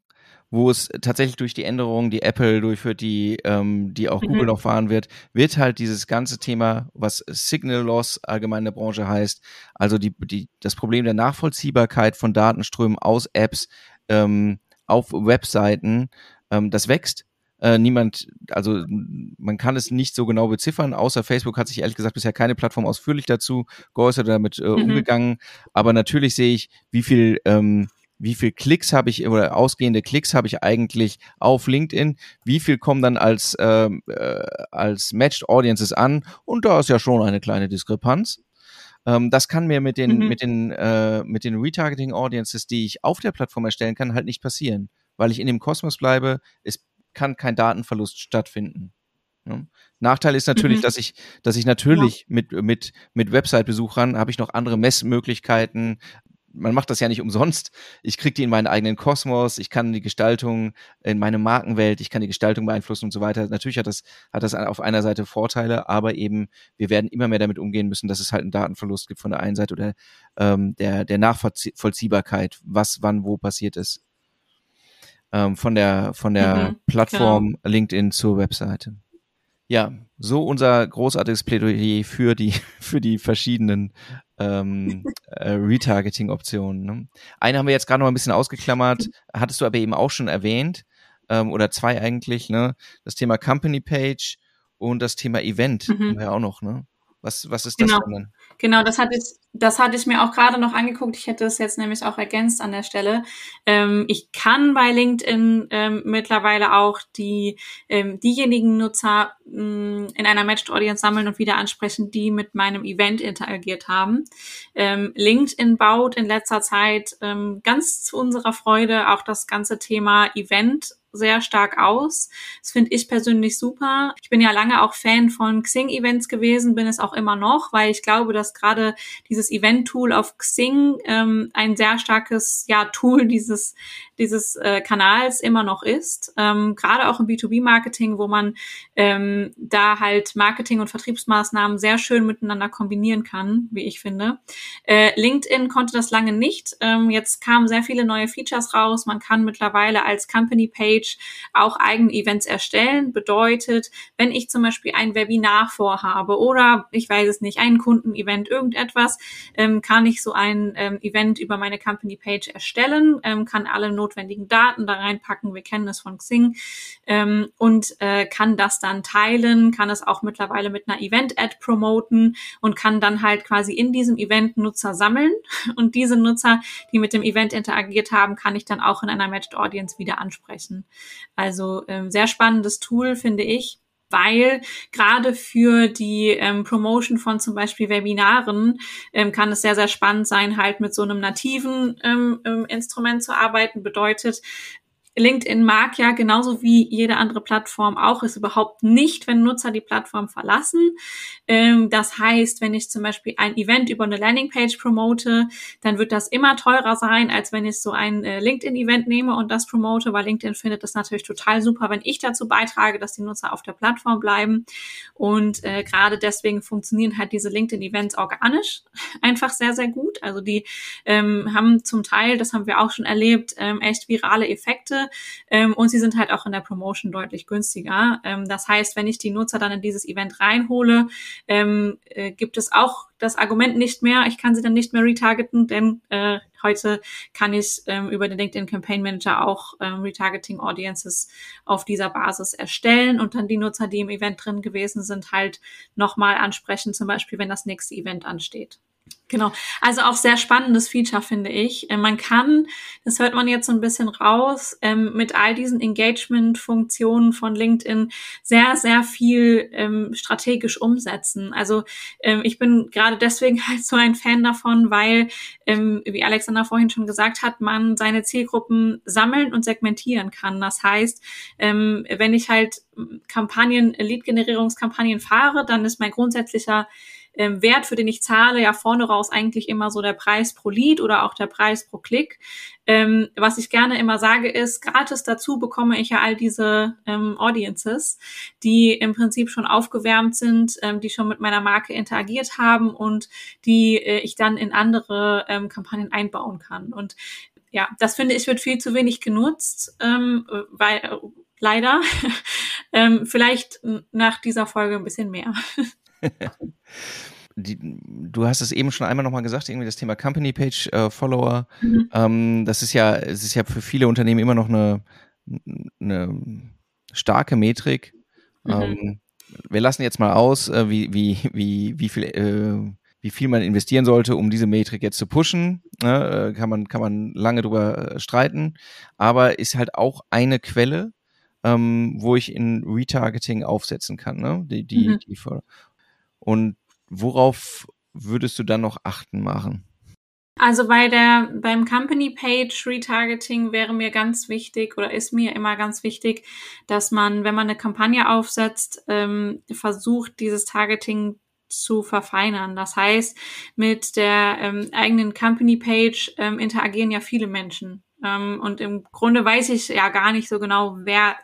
wo es tatsächlich durch die Änderungen, die Apple durchführt, die, ähm, die auch mhm. Google noch fahren wird, wird halt dieses ganze Thema, was Signal Loss allgemein in der Branche heißt, also die, die, das Problem der Nachvollziehbarkeit von Datenströmen aus Apps ähm, auf Webseiten, ähm, das wächst äh, niemand, also man kann es nicht so genau beziffern, außer Facebook hat sich ehrlich gesagt bisher keine Plattform ausführlich dazu geäußert oder damit äh, mhm. umgegangen. Aber natürlich sehe ich, wie viel ähm, wie viel Klicks habe ich oder ausgehende Klicks habe ich eigentlich auf LinkedIn, wie viel kommen dann als, ähm, äh, als Matched Audiences an und da ist ja schon eine kleine Diskrepanz. Ähm, das kann mir mit den, mhm. mit den, äh, mit den Retargeting Audiences, die ich auf der Plattform erstellen kann, halt nicht passieren, weil ich in dem Kosmos bleibe. Es kann kein Datenverlust stattfinden. Ja. Nachteil ist natürlich, mhm. dass ich, dass ich natürlich ja. mit, mit, mit Website-Besuchern habe ich noch andere Messmöglichkeiten. Man macht das ja nicht umsonst. Ich kriege die in meinen eigenen Kosmos, ich kann die Gestaltung in meine Markenwelt, ich kann die Gestaltung beeinflussen und so weiter. Natürlich hat das, hat das auf einer Seite Vorteile, aber eben, wir werden immer mehr damit umgehen müssen, dass es halt einen Datenverlust gibt von der einen Seite oder ähm, der, der Nachvollziehbarkeit, was wann wo passiert ist ähm, von der von der mhm, Plattform genau. LinkedIn zur Webseite. Ja, so unser großartiges Plädoyer für die [laughs] für die verschiedenen ähm, [laughs] äh, Retargeting-Optionen. Ne? Eine haben wir jetzt gerade noch ein bisschen ausgeklammert, hattest du aber eben auch schon erwähnt ähm, oder zwei eigentlich, ne? Das Thema Company Page und das Thema Event mhm. haben wir ja auch noch, ne? Was, was ist das genau. denn? Genau, das hatte ich, das hatte ich mir auch gerade noch angeguckt. Ich hätte es jetzt nämlich auch ergänzt an der Stelle. Ähm, ich kann bei LinkedIn ähm, mittlerweile auch die ähm, diejenigen Nutzer mh, mm, in einer Matched Audience sammeln und wieder ansprechen, die mit meinem Event interagiert haben. Ähm, LinkedIn baut in letzter Zeit ähm, ganz zu unserer Freude auch das ganze Thema Event sehr stark aus. Das finde ich persönlich super. Ich bin ja lange auch Fan von Xing-Events gewesen, bin es auch immer noch, weil ich glaube, dass gerade dieses Event-Tool auf Xing ähm, ein sehr starkes ja, Tool dieses, dieses äh, Kanals immer noch ist. Ähm, gerade auch im B2B-Marketing, wo man ähm, da halt Marketing- und Vertriebsmaßnahmen sehr schön miteinander kombinieren kann, wie ich finde. Äh, LinkedIn konnte das lange nicht. Ähm, jetzt kamen sehr viele neue Features raus. Man kann mittlerweile als Company Page Page auch eigene Events erstellen. Bedeutet, wenn ich zum Beispiel ein Webinar vorhabe oder ich weiß es nicht, ein Kundenevent, irgendetwas, ähm, kann ich so ein ähm, Event über meine Company Page erstellen, ähm, kann alle notwendigen Daten da reinpacken. Wir kennen das von Xing ähm, und äh, kann das dann teilen, kann es auch mittlerweile mit einer Event-Ad promoten und kann dann halt quasi in diesem Event Nutzer sammeln und diese Nutzer, die mit dem Event interagiert haben, kann ich dann auch in einer Matched Audience wieder ansprechen. Also ähm, sehr spannendes Tool, finde ich weil gerade für die ähm, Promotion von zum Beispiel Webinaren ähm, kann es sehr, sehr spannend sein, halt mit so einem nativen ähm, ähm Instrument zu arbeiten. Bedeutet, LinkedIn mag ja genauso wie jede andere Plattform auch es überhaupt nicht, wenn Nutzer die Plattform verlassen. Ähm, das heißt, wenn ich zum Beispiel ein Event über eine Landingpage promote, dann wird das immer teurer sein, als wenn ich so ein äh, LinkedIn-Event nehme und das promote, weil LinkedIn findet das natürlich total super, wenn ich dazu beitrage, dass die Nutzer auf der Plattform bleiben. Und äh, gerade deswegen funktionieren halt diese LinkedIn-Events organisch [laughs] einfach sehr, sehr gut. Also die ähm, haben zum Teil, das haben wir auch schon erlebt, ähm, echt virale Effekte ähm, und sie sind halt auch in der Promotion deutlich günstiger. Ähm, das heißt, wenn ich die Nutzer dann in dieses Event reinhole, ähm, äh, gibt es auch das Argument nicht mehr, ich kann sie dann nicht mehr retargeten, denn äh, heute kann ich ähm, über den LinkedIn Campaign Manager auch ähm, Retargeting Audiences auf dieser Basis erstellen und dann die Nutzer, die im Event drin gewesen sind, halt nochmal ansprechen, zum Beispiel, wenn das nächste Event ansteht. Genau, also auch sehr spannendes Feature finde ich. Äh, man kann, das hört man jetzt so ein bisschen raus, ähm, mit all diesen Engagement-Funktionen von LinkedIn sehr, sehr viel ähm, strategisch umsetzen. Also ähm, ich bin gerade deswegen [laughs] halt so ein Fan davon, weil, wie Alexander vorhin schon gesagt hat, man seine Zielgruppen sammeln und segmentieren kann. Das heißt, wenn ich halt Kampagnen, Lead-Generierungskampagnen fahre, dann ist mein grundsätzlicher ähm, Wert, für den ich zahle, ja vorne raus eigentlich immer so der Preis pro Lead oder auch der Preis pro Klick. Ähm, was ich gerne immer sage ist, gratis dazu bekomme ich ja all diese ähm, Audiences, die im Prinzip schon aufgewärmt sind, ähm, die schon mit meiner Marke interagiert haben und die äh, ich dann in andere ähm, Kampagnen einbauen kann. Und ja, das finde ich wird viel zu wenig genutzt, ähm, weil äh, leider [laughs] ähm, vielleicht nach dieser Folge ein bisschen mehr. [laughs] [laughs] Die, du hast es eben schon einmal nochmal gesagt, irgendwie das Thema Company Page äh, Follower. Mhm. Ähm, das ist ja, es ist ja für viele Unternehmen immer noch eine, eine starke Metrik. Mhm. Ähm, wir lassen jetzt mal aus, äh, wie, wie, wie, wie viel, äh, wie viel man investieren sollte, um diese Metrik jetzt zu pushen. Ne? Äh, kann man, kann man lange drüber äh, streiten. Aber ist halt auch eine Quelle, ähm, wo ich in Retargeting aufsetzen kann, ne? Die, die, mhm. die und worauf würdest du dann noch achten machen? Also bei der, beim Company Page Retargeting wäre mir ganz wichtig oder ist mir immer ganz wichtig, dass man, wenn man eine Kampagne aufsetzt, ähm, versucht, dieses Targeting zu verfeinern. Das heißt, mit der ähm, eigenen Company Page ähm, interagieren ja viele Menschen. Ähm, und im Grunde weiß ich ja gar nicht so genau, wer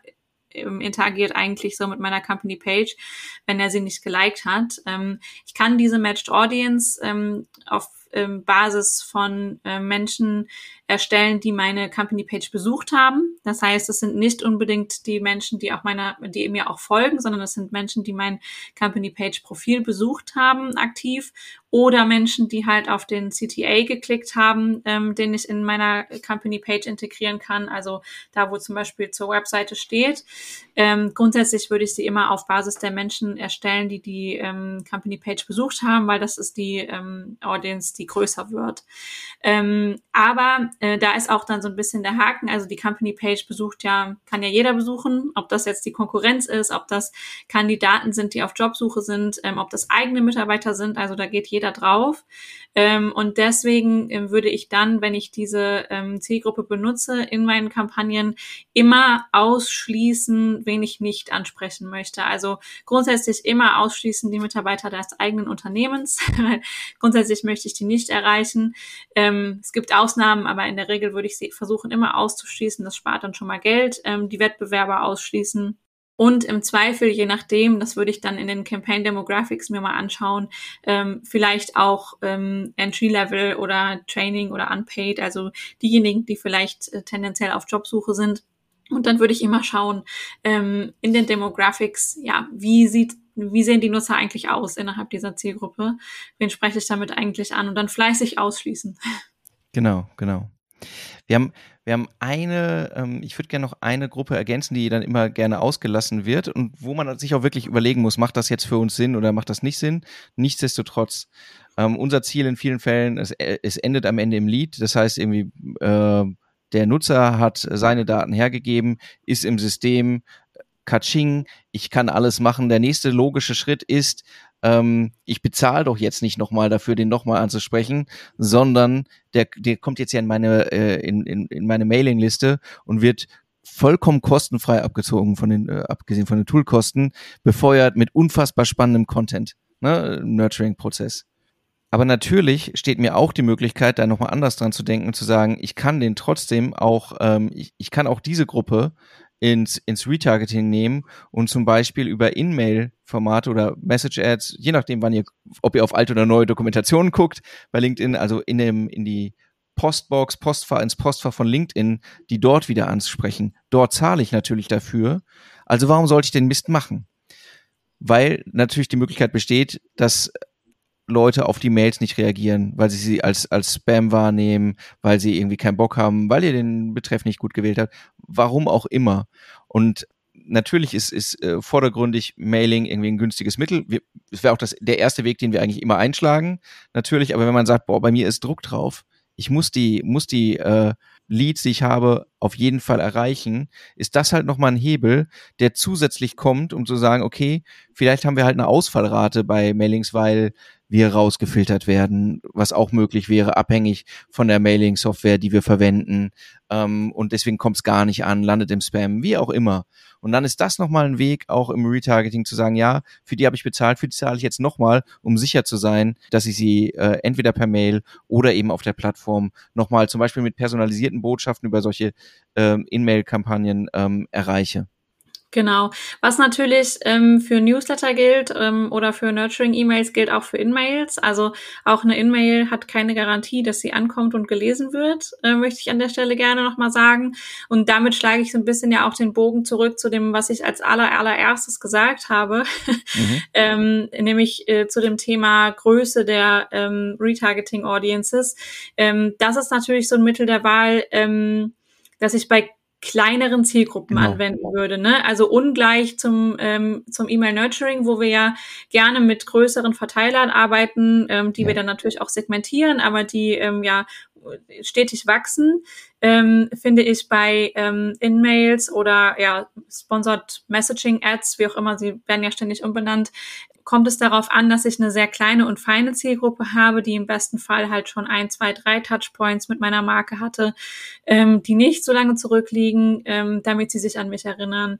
interagiert eigentlich so mit meiner Company Page, wenn er sie nicht geliked hat. Ähm, ich kann diese Matched Audience ähm, auf ähm, Basis von äh, Menschen erstellen, die meine Company Page besucht haben. Das heißt, es sind nicht unbedingt die Menschen, die auch meiner, die mir auch folgen, sondern es sind Menschen, die mein Company Page Profil besucht haben, aktiv oder Menschen, die halt auf den CTA geklickt haben, ähm, den ich in meiner Company Page integrieren kann, also da, wo zum Beispiel zur Webseite steht. Ähm, grundsätzlich würde ich sie immer auf Basis der Menschen erstellen, die die ähm, Company Page besucht haben, weil das ist die ähm, Audience, die größer wird. Ähm, aber äh, da ist auch dann so ein bisschen der Haken. Also die Company Page besucht ja, kann ja jeder besuchen, ob das jetzt die Konkurrenz ist, ob das Kandidaten sind, die auf Jobsuche sind, ähm, ob das eigene Mitarbeiter sind. Also da geht jeder drauf. Ähm, und deswegen ähm, würde ich dann, wenn ich diese ähm, Zielgruppe benutze, in meinen Kampagnen immer ausschließen, wen ich nicht ansprechen möchte. Also grundsätzlich immer ausschließen die Mitarbeiter des eigenen Unternehmens. [laughs] grundsätzlich möchte ich die nicht erreichen. Ähm, es gibt Ausnahmen, aber in der Regel würde ich sie versuchen immer auszuschließen. Das spart dann schon mal Geld. Ähm, die Wettbewerber ausschließen und im Zweifel, je nachdem, das würde ich dann in den Campaign Demographics mir mal anschauen, ähm, vielleicht auch ähm, Entry-Level oder Training oder Unpaid, also diejenigen, die vielleicht äh, tendenziell auf Jobsuche sind. Und dann würde ich immer schauen, ähm, in den Demographics, ja, wie sieht, wie sehen die Nutzer eigentlich aus innerhalb dieser Zielgruppe? Wen spreche ich damit eigentlich an? Und dann fleißig ausschließen. Genau, genau. Wir haben, wir haben eine, ähm, ich würde gerne noch eine Gruppe ergänzen, die dann immer gerne ausgelassen wird und wo man sich auch wirklich überlegen muss, macht das jetzt für uns Sinn oder macht das nicht Sinn? Nichtsdestotrotz, ähm, unser Ziel in vielen Fällen, es, es endet am Ende im Lead. Das heißt irgendwie, äh, der Nutzer hat seine Daten hergegeben, ist im System, Kaching, ich kann alles machen. Der nächste logische Schritt ist, ähm, ich bezahle doch jetzt nicht nochmal dafür, den nochmal anzusprechen, sondern der, der kommt jetzt ja in meine, äh, in, in, in meine Mailingliste und wird vollkommen kostenfrei abgezogen von den, äh, abgesehen von den Toolkosten, befeuert mit unfassbar spannendem Content, ne, Nurturing-Prozess. Aber natürlich steht mir auch die Möglichkeit, da nochmal anders dran zu denken, zu sagen, ich kann den trotzdem auch, ähm, ich, ich kann auch diese Gruppe ins, ins Retargeting nehmen und zum Beispiel über In-Mail-Formate oder Message-Ads, je nachdem, wann ihr, ob ihr auf alte oder neue Dokumentationen guckt, bei LinkedIn, also in dem, in die Postbox, Postfach, ins Postfach von LinkedIn, die dort wieder ansprechen. Dort zahle ich natürlich dafür. Also warum sollte ich den Mist machen? Weil natürlich die Möglichkeit besteht, dass Leute auf die Mails nicht reagieren, weil sie sie als, als Spam wahrnehmen, weil sie irgendwie keinen Bock haben, weil ihr den Betreff nicht gut gewählt habt, warum auch immer. Und natürlich ist, ist äh, vordergründig Mailing irgendwie ein günstiges Mittel. Es wäre auch das, der erste Weg, den wir eigentlich immer einschlagen, natürlich. Aber wenn man sagt, boah, bei mir ist Druck drauf, ich muss die, muss die äh, Leads, die ich habe, auf jeden Fall erreichen, ist das halt nochmal ein Hebel, der zusätzlich kommt, um zu sagen, okay, vielleicht haben wir halt eine Ausfallrate bei Mailings, weil wir rausgefiltert werden, was auch möglich wäre, abhängig von der Mailing-Software, die wir verwenden. Ähm, und deswegen kommt es gar nicht an, landet im Spam, wie auch immer. Und dann ist das nochmal ein Weg, auch im Retargeting zu sagen, ja, für die habe ich bezahlt, für die zahle ich jetzt nochmal, um sicher zu sein, dass ich sie äh, entweder per Mail oder eben auf der Plattform nochmal zum Beispiel mit personalisierten Botschaften über solche ähm, In-Mail-Kampagnen ähm, erreiche. Genau. Was natürlich ähm, für Newsletter gilt ähm, oder für Nurturing-E-Mails gilt auch für In-Mails. Also auch eine In-Mail hat keine Garantie, dass sie ankommt und gelesen wird, äh, möchte ich an der Stelle gerne nochmal sagen. Und damit schlage ich so ein bisschen ja auch den Bogen zurück zu dem, was ich als aller, allererstes gesagt habe, mhm. [laughs] ähm, nämlich äh, zu dem Thema Größe der ähm, Retargeting-Audiences. Ähm, das ist natürlich so ein Mittel der Wahl, ähm, dass ich bei kleineren Zielgruppen genau. anwenden würde. Ne? Also ungleich zum, ähm, zum E-Mail-Nurturing, wo wir ja gerne mit größeren Verteilern arbeiten, ähm, die ja. wir dann natürlich auch segmentieren, aber die ähm, ja stetig wachsen, ähm, finde ich bei ähm, In-Mails oder ja, Sponsored Messaging Ads, wie auch immer, sie werden ja ständig umbenannt, kommt es darauf an, dass ich eine sehr kleine und feine Zielgruppe habe, die im besten Fall halt schon ein, zwei, drei Touchpoints mit meiner Marke hatte, ähm, die nicht so lange zurückliegen, ähm, damit sie sich an mich erinnern.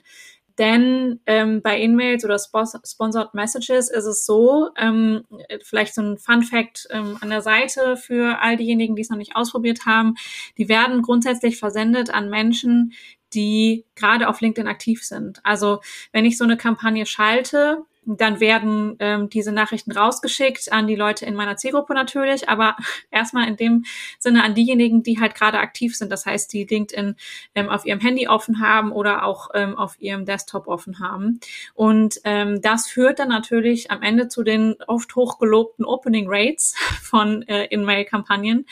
Denn ähm, bei In-Mails oder Sponsored Messages ist es so, ähm, vielleicht so ein Fun Fact ähm, an der Seite für all diejenigen, die es noch nicht ausprobiert haben, die werden grundsätzlich versendet an Menschen, die gerade auf LinkedIn aktiv sind. Also wenn ich so eine Kampagne schalte, dann werden ähm, diese Nachrichten rausgeschickt an die Leute in meiner Zielgruppe natürlich, aber [laughs] erstmal in dem Sinne an diejenigen, die halt gerade aktiv sind. Das heißt, die LinkedIn ähm, auf ihrem Handy offen haben oder auch ähm, auf ihrem Desktop offen haben. Und ähm, das führt dann natürlich am Ende zu den oft hochgelobten Opening Rates [laughs] von äh, In-Mail-Kampagnen,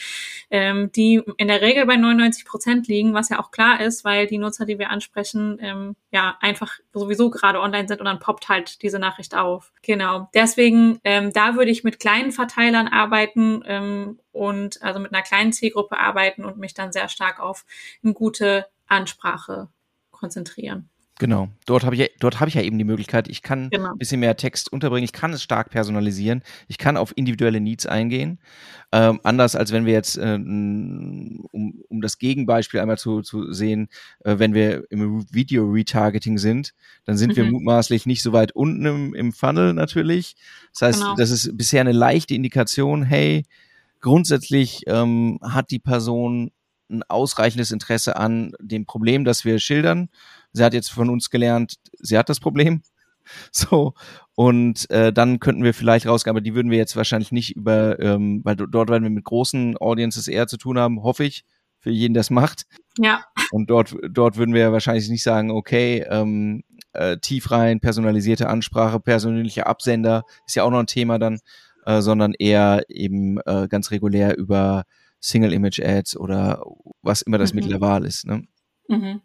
ähm, die in der Regel bei 99 Prozent liegen, was ja auch klar ist, weil die Nutzer, die wir ansprechen, ähm, ja einfach sowieso gerade online sind und dann poppt halt diese Nachricht auf. Genau. Deswegen, ähm, da würde ich mit kleinen Verteilern arbeiten ähm, und also mit einer kleinen Zielgruppe arbeiten und mich dann sehr stark auf eine gute Ansprache konzentrieren. Genau. Dort habe ich, ja, dort habe ich ja eben die Möglichkeit, ich kann genau. ein bisschen mehr Text unterbringen, ich kann es stark personalisieren, ich kann auf individuelle Needs eingehen. Ähm, anders als wenn wir jetzt, äh, um, um das Gegenbeispiel einmal zu, zu sehen, äh, wenn wir im Video-Retargeting sind, dann sind mhm. wir mutmaßlich nicht so weit unten im, im Funnel natürlich. Das heißt, genau. das ist bisher eine leichte Indikation, hey, grundsätzlich ähm, hat die Person ein ausreichendes Interesse an dem Problem, das wir schildern. Sie hat jetzt von uns gelernt, sie hat das Problem. [laughs] So, und äh, dann könnten wir vielleicht rausgehen, aber die würden wir jetzt wahrscheinlich nicht über, ähm, weil dort werden wir mit großen Audiences eher zu tun haben, hoffe ich, für jeden, der es macht. Ja. Und dort, dort würden wir wahrscheinlich nicht sagen, okay, ähm, äh, tief rein, personalisierte Ansprache, persönlicher Absender, ist ja auch noch ein Thema dann, äh, sondern eher eben äh, ganz regulär über Single-Image-Ads oder was immer das mhm. Mittel der Wahl ist. Ne? Mhm.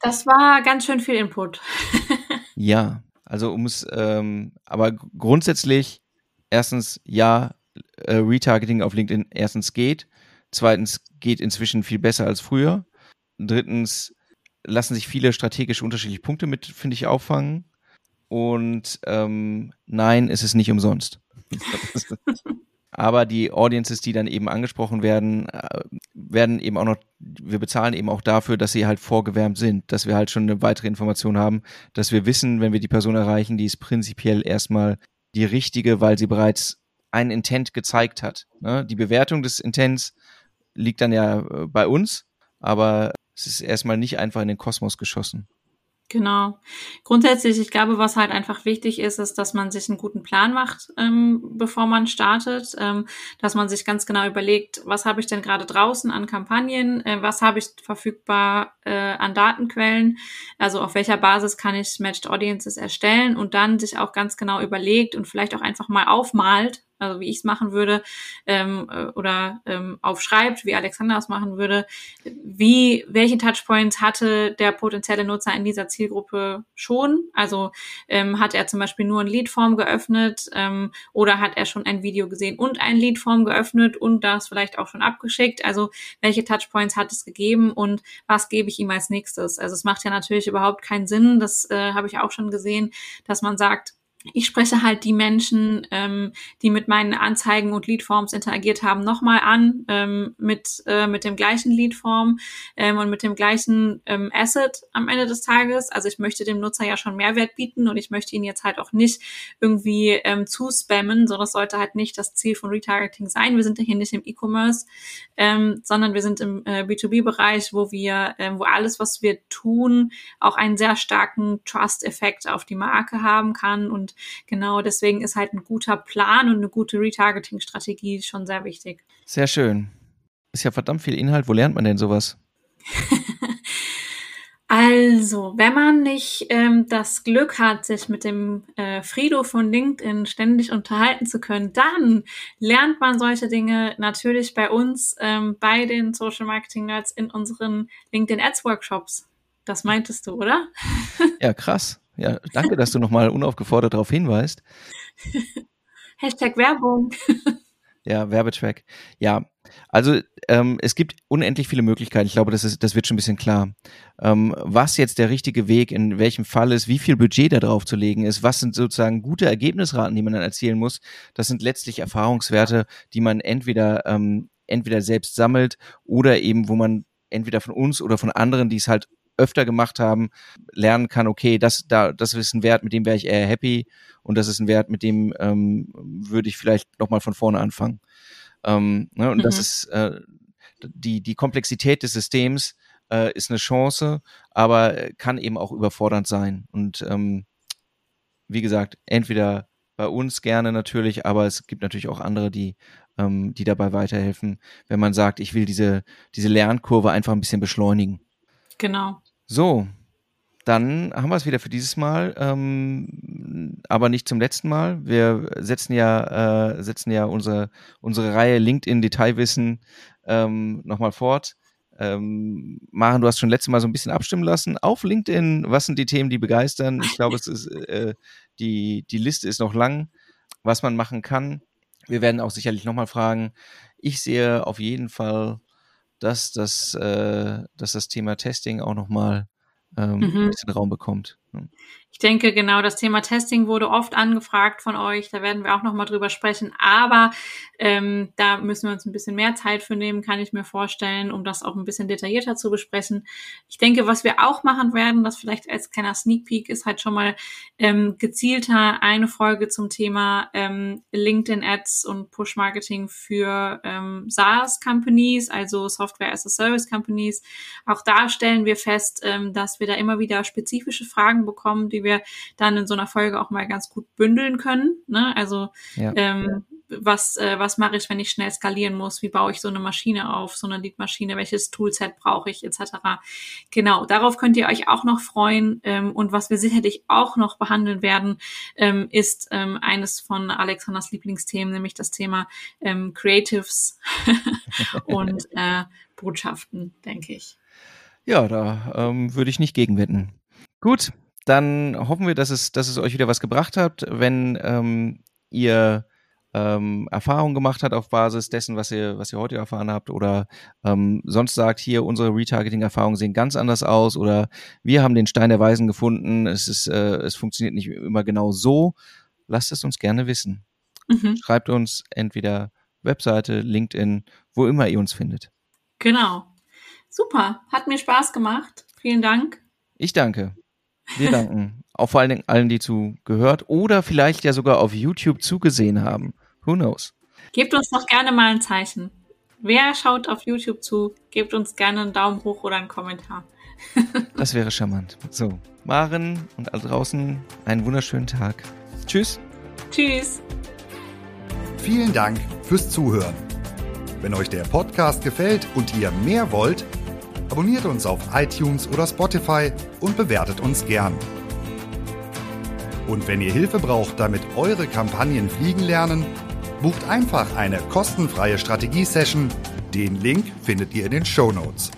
Das war ganz schön viel Input. [laughs] ja, also um es, ähm, aber grundsätzlich, erstens, ja, äh, Retargeting auf LinkedIn erstens geht. Zweitens geht inzwischen viel besser als früher. Drittens lassen sich viele strategisch unterschiedliche Punkte mit, finde ich, auffangen. Und ähm, nein, es ist nicht umsonst. [laughs] [laughs] Aber die Audiences, die dann eben angesprochen werden, äh, werden eben auch noch, wir bezahlen eben auch dafür, dass sie halt vorgewärmt sind, dass wir halt schon eine weitere Information haben, dass wir wissen, wenn wir die Person erreichen, die ist prinzipiell erstmal die richtige, weil sie bereits ein Intent gezeigt hat. Ne? Die Bewertung des Intents liegt dann ja äh, bei uns, aber es ist erstmal nicht einfach in den Kosmos geschossen. Genau. Grundsätzlich, ich glaube, was halt einfach wichtig ist, ist, dass man sich einen guten Plan macht, ähm, bevor man startet, ähm, dass man sich ganz genau überlegt, was habe ich denn gerade draußen an Kampagnen, äh, was habe ich verfügbar äh, an Datenquellen, also auf welcher Basis kann ich Matched Audiences erstellen und dann sich auch ganz genau überlegt und vielleicht auch einfach mal aufmalt, also wie ich es machen würde, ähm, äh, oder ähm, aufschreibt, wie Alexander es machen würde, wie, welche Touchpoints hatte der potenzielle Nutzer in dieser Zielgruppe schon? Also ähm, hat er zum Beispiel nur ein Leadform geöffnet ähm, oder hat er schon ein Video gesehen und ein Leadform geöffnet und das vielleicht auch schon abgeschickt? Also welche Touchpoints hat es gegeben und was gebe ich ihm als nächstes? Also es macht ja natürlich überhaupt keinen Sinn, das äh, habe ich auch schon gesehen, dass man sagt, ich spreche halt die Menschen, ähm, die mit meinen Anzeigen und Leadforms interagiert haben, nochmal an ähm, mit, äh, mit dem gleichen Leadform ähm, und mit dem gleichen ähm, Asset am Ende des Tages. Also ich möchte dem Nutzer ja schon Mehrwert bieten und ich möchte ihn jetzt halt auch nicht irgendwie ähm, zuspammen, so das sollte halt nicht das Ziel von Retargeting sein. Wir sind ja hier nicht im E-Commerce, ähm, sondern wir sind im äh, B2B-Bereich, wo wir, ähm, wo alles, was wir tun, auch einen sehr starken Trust-Effekt auf die Marke haben kann und genau deswegen ist halt ein guter Plan und eine gute Retargeting-Strategie schon sehr wichtig. Sehr schön. Ist ja verdammt viel Inhalt. Wo lernt man denn sowas? [laughs] Also, wenn man nicht ähm, das Glück hat, sich mit dem äh, Frido von LinkedIn ständig unterhalten zu können, dann lernt man solche Dinge natürlich bei uns, ähm, bei den Social Marketing Nerds in unseren LinkedIn Ads Workshops. Das meintest du, oder? Ja, krass. Ja, danke, dass du nochmal unaufgefordert darauf hinweist. [laughs] Hashtag Werbung. [laughs] ja, Werbetrack. Ja, also ähm, es gibt unendlich viele Möglichkeiten. Ich glaube, das, ist, das wird schon ein bisschen klar. Ähm, was jetzt der richtige Weg in welchem Fall ist, wie viel Budget da drauf zu legen ist, was sind sozusagen gute Ergebnisraten, die man dann erzielen muss, das sind letztlich Erfahrungswerte, die man entweder, ähm, entweder selbst sammelt oder eben, wo man entweder von uns oder von anderen, die es halt öfter gemacht haben, lernen kann, okay, das, da, das ist ein Wert, mit dem wäre ich eher happy und das ist ein Wert, mit dem ähm, würde ich vielleicht nochmal von vorne anfangen. Ähm, ne, und mhm. das ist äh, die, die Komplexität des Systems äh, ist eine Chance, aber kann eben auch überfordernd sein. Und ähm, wie gesagt, entweder bei uns gerne natürlich, aber es gibt natürlich auch andere, die, ähm, die dabei weiterhelfen, wenn man sagt, ich will diese, diese Lernkurve einfach ein bisschen beschleunigen. Genau. So, dann haben wir es wieder für dieses Mal, ähm, aber nicht zum letzten Mal. Wir setzen ja, äh, setzen ja unsere, unsere Reihe LinkedIn Detailwissen ähm, nochmal fort. Ähm, Maren, du hast schon letztes Mal so ein bisschen abstimmen lassen. Auf LinkedIn, was sind die Themen, die begeistern? Ich glaube, es ist, äh, die, die Liste ist noch lang, was man machen kann. Wir werden auch sicherlich nochmal fragen. Ich sehe auf jeden Fall dass das, äh, dass das Thema Testing auch nochmal ähm, mhm. ein bisschen Raum bekommt. Ich denke, genau, das Thema Testing wurde oft angefragt von euch. Da werden wir auch nochmal drüber sprechen. Aber ähm, da müssen wir uns ein bisschen mehr Zeit für nehmen, kann ich mir vorstellen, um das auch ein bisschen detaillierter zu besprechen. Ich denke, was wir auch machen werden, das vielleicht als kleiner Sneak Peek ist halt schon mal ähm, gezielter eine Folge zum Thema ähm, LinkedIn Ads und Push Marketing für ähm, SaaS Companies, also Software as a Service Companies. Auch da stellen wir fest, ähm, dass wir da immer wieder spezifische Fragen bekommen, die wir dann in so einer Folge auch mal ganz gut bündeln können. Ne? Also ja. ähm, was, äh, was mache ich, wenn ich schnell skalieren muss? Wie baue ich so eine Maschine auf, so eine Lead-Maschine? Welches Toolset brauche ich, etc. Genau, darauf könnt ihr euch auch noch freuen. Ähm, und was wir sicherlich auch noch behandeln werden, ähm, ist ähm, eines von Alexanders Lieblingsthemen, nämlich das Thema ähm, Creatives [laughs] und [laughs] äh, Botschaften, denke ich. Ja, da ähm, würde ich nicht gegenwetten. Gut, dann hoffen wir, dass es, dass es euch wieder was gebracht hat. Wenn ähm, ihr ähm, Erfahrungen gemacht habt auf Basis dessen, was ihr, was ihr heute erfahren habt, oder ähm, sonst sagt, hier unsere Retargeting-Erfahrungen sehen ganz anders aus, oder wir haben den Stein der Weisen gefunden, es ist, äh, es funktioniert nicht immer genau so, lasst es uns gerne wissen. Mhm. Schreibt uns entweder Webseite, LinkedIn, wo immer ihr uns findet. Genau. Super. Hat mir Spaß gemacht. Vielen Dank. Ich danke. Wir danken. Auch vor allen Dingen allen, die zugehört oder vielleicht ja sogar auf YouTube zugesehen haben. Who knows? Gebt uns doch gerne mal ein Zeichen. Wer schaut auf YouTube zu, gebt uns gerne einen Daumen hoch oder einen Kommentar. [laughs] das wäre charmant. So, Maren und alle draußen einen wunderschönen Tag. Tschüss. Tschüss. Vielen Dank fürs Zuhören. Wenn euch der Podcast gefällt und ihr mehr wollt, abonniert uns auf iTunes oder Spotify und bewertet uns gern. Und wenn ihr Hilfe braucht, damit eure Kampagnen fliegen lernen, bucht einfach eine kostenfreie Strategie-Session. Den Link findet ihr in den Show Notes.